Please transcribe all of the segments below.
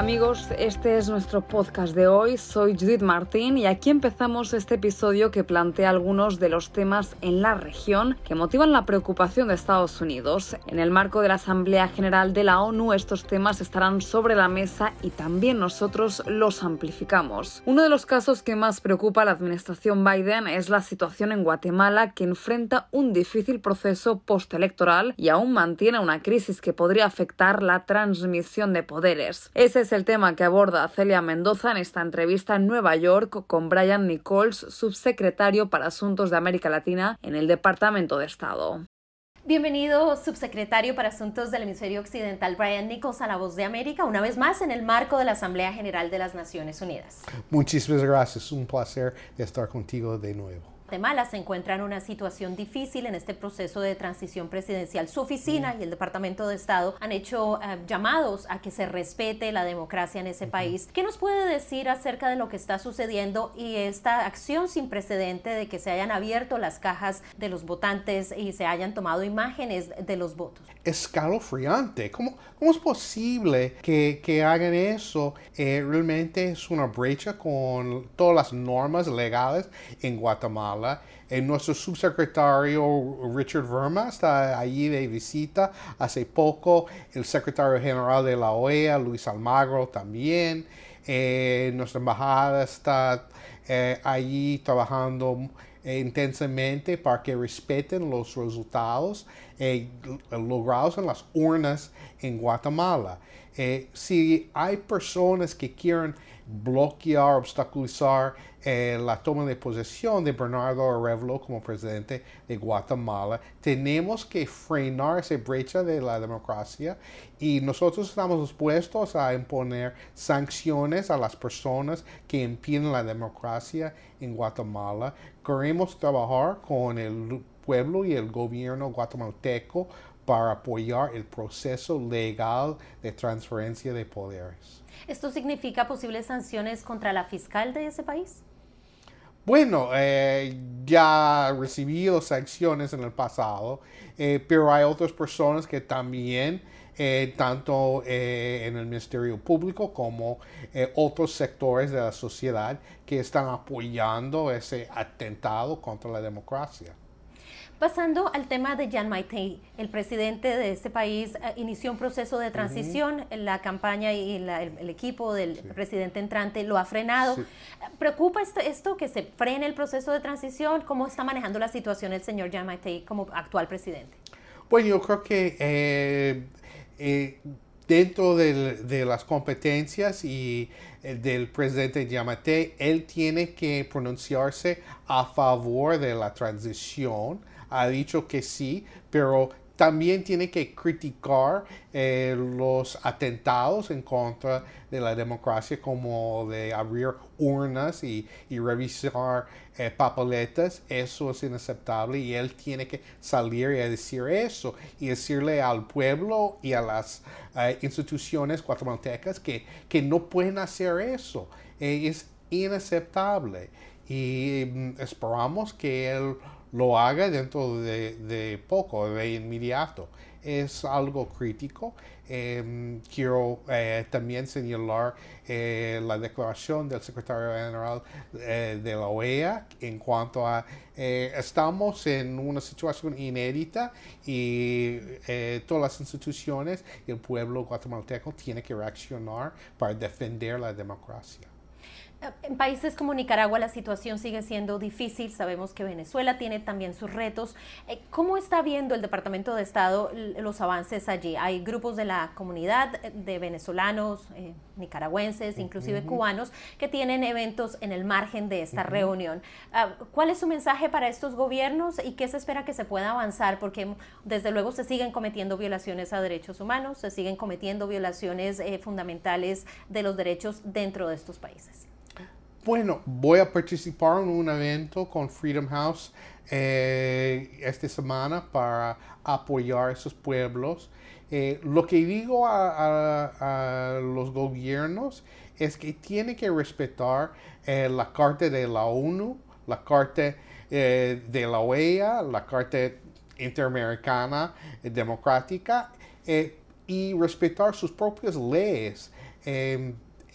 Amigos, este es nuestro podcast de hoy. Soy Judith Martín y aquí empezamos este episodio que plantea algunos de los temas en la región que motivan la preocupación de Estados Unidos. En el marco de la Asamblea General de la ONU, estos temas estarán sobre la mesa y también nosotros los amplificamos. Uno de los casos que más preocupa a la administración Biden es la situación en Guatemala, que enfrenta un difícil proceso postelectoral y aún mantiene una crisis que podría afectar la transmisión de poderes. Ese es el tema que aborda Celia Mendoza en esta entrevista en Nueva York con Brian Nichols, subsecretario para Asuntos de América Latina en el Departamento de Estado. Bienvenido, subsecretario para Asuntos del Hemisferio Occidental, Brian Nichols, a La Voz de América, una vez más en el marco de la Asamblea General de las Naciones Unidas. Muchísimas gracias, un placer estar contigo de nuevo. Guatemala se encuentra en una situación difícil en este proceso de transición presidencial. Su oficina y el Departamento de Estado han hecho eh, llamados a que se respete la democracia en ese país. ¿Qué nos puede decir acerca de lo que está sucediendo y esta acción sin precedente de que se hayan abierto las cajas de los votantes y se hayan tomado imágenes de los votos? Escalofriante. ¿Cómo, cómo es posible que, que hagan eso? Eh, realmente es una brecha con todas las normas legales en Guatemala nuestro subsecretario Richard Verma está allí de visita. Hace poco el secretario general de la OEA, Luis Almagro, también. Eh, nuestra embajada está eh, allí trabajando eh, intensamente para que respeten los resultados logrados en las urnas en Guatemala. si hay personas que quieren bloquear, obstaculizar eh, la toma de posesión de Bernardo Arevalo como presidente de Guatemala. Tenemos que frenar esa brecha de la democracia y nosotros estamos dispuestos a imponer sanciones a las personas que impiden la democracia en Guatemala. Queremos trabajar con el pueblo y el gobierno guatemalteco para apoyar el proceso legal de transferencia de poderes. ¿Esto significa posibles sanciones contra la fiscal de ese país? Bueno, eh, ya ha recibido sanciones en el pasado, eh, pero hay otras personas que también, eh, tanto en el Ministerio Público como otros sectores de la sociedad, que están apoyando ese atentado contra la democracia. Pasando al tema de Jan Maitei, el presidente de este país eh, inició un proceso de transición, la campaña y el, equipo del presidente entrante lo ha frenado. ¿Preocupa esto, que se frene el proceso de transición? ¿Cómo está manejando la situación el señor Jan Maitei como actual presidente? Bueno, yo creo que eh, eh, dentro de las competencias y del presidente Yamate, él tiene que pronunciarse a favor de la transición. Ha dicho que sí, pero también tiene que criticar eh, los atentados en contra de la democracia como de abrir urnas y, revisar eh, papeletas. Eso es inaceptable y él tiene que salir y decir eso y decirle al pueblo y a las eh, instituciones guatemaltecas que, que no pueden hacer eso. es inaceptable y mm, esperamos que él lo haga dentro de, poco, de inmediato. Es algo crítico. Em, quiero eh, también señalar eh, la declaración del secretario general eh, de la OEA en cuanto a estamos en una situación inédita y todas las instituciones y el pueblo guatemalteco tiene que reaccionar para defender la democracia. En países como Nicaragua la situación sigue siendo difícil, sabemos que Venezuela tiene también sus retos. Eh, ¿Cómo está viendo el Departamento de Estado los avances allí? Hay grupos de la comunidad de venezolanos, eh, nicaragüenses, inclusive cubanos, que tienen eventos en el margen de esta reunión. Ah, ¿Cuál es su mensaje para estos gobiernos y qué se espera que se pueda avanzar? Porque desde luego se siguen cometiendo violaciones a derechos humanos, se siguen cometiendo violaciones eh, fundamentales de los derechos dentro de estos países. Bueno, voy a participar en un evento con Freedom House eh, esta semana para apoyar a esos pueblos. Eh, lo que digo a, los gobiernos es que tienen que respetar eh, la Carta de la ONU, la Carta de la OEA, la Carta interamericana democrática y respetar sus propias leyes.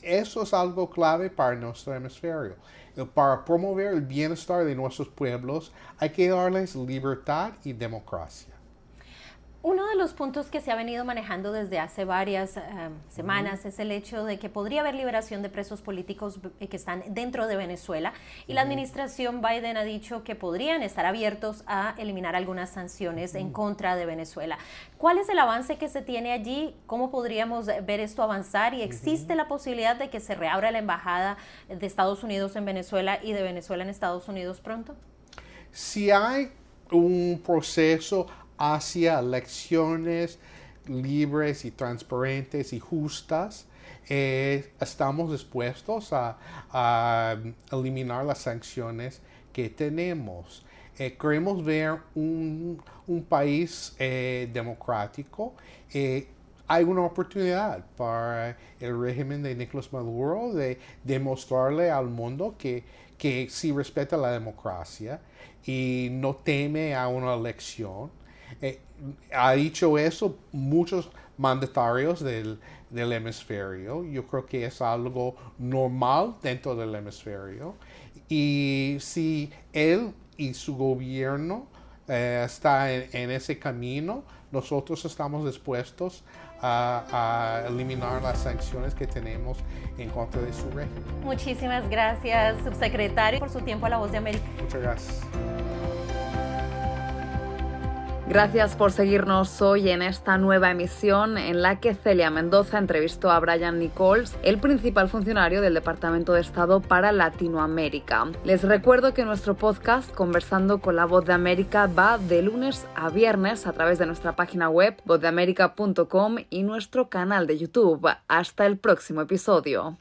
Eso es algo clave para nuestro hemisferio. Para promover el bienestar de nuestros pueblos hay que darles libertad y democracia. Uno de los puntos que se ha venido manejando desde hace varias eh, semanas es el hecho de que podría haber liberación de presos políticos eh, que están dentro de Venezuela y la administración Biden ha dicho que podrían estar abiertos a eliminar algunas sanciones en contra de Venezuela. ¿Cuál es el avance que se tiene allí? ¿Cómo podríamos ver esto avanzar? ¿Y existe la posibilidad de que se reabra la embajada de Estados Unidos en Venezuela y de Venezuela en Estados Unidos pronto? Si hay un proceso hacia elecciones libres y transparentes y justas, eh, estamos dispuestos a, eliminar las sanciones que tenemos. Eh, queremos ver un, país eh, democrático. hay una oportunidad para el régimen de Nicolás Maduro de demostrarle al mundo que, que sí respeta la democracia y no teme a una elección. Eh, ha dicho eso muchos mandatarios del, hemisferio. Yo creo que es algo normal dentro del hemisferio. Y si él y su gobierno eh, está en, ese camino, nosotros estamos dispuestos a, a, eliminar las sanciones que tenemos en contra de su régimen. Muchísimas gracias, subsecretario, por su tiempo a la voz de América. Muchas gracias. Gracias por seguirnos hoy en esta nueva emisión en la que Celia Mendoza entrevistó a Brian Nichols, el principal funcionario del Departamento de Estado para Latinoamérica. Les recuerdo que nuestro podcast Conversando con la Voz de América va de lunes a viernes a través de nuestra página web vozdeamerica.com y nuestro canal de YouTube. Hasta el próximo episodio.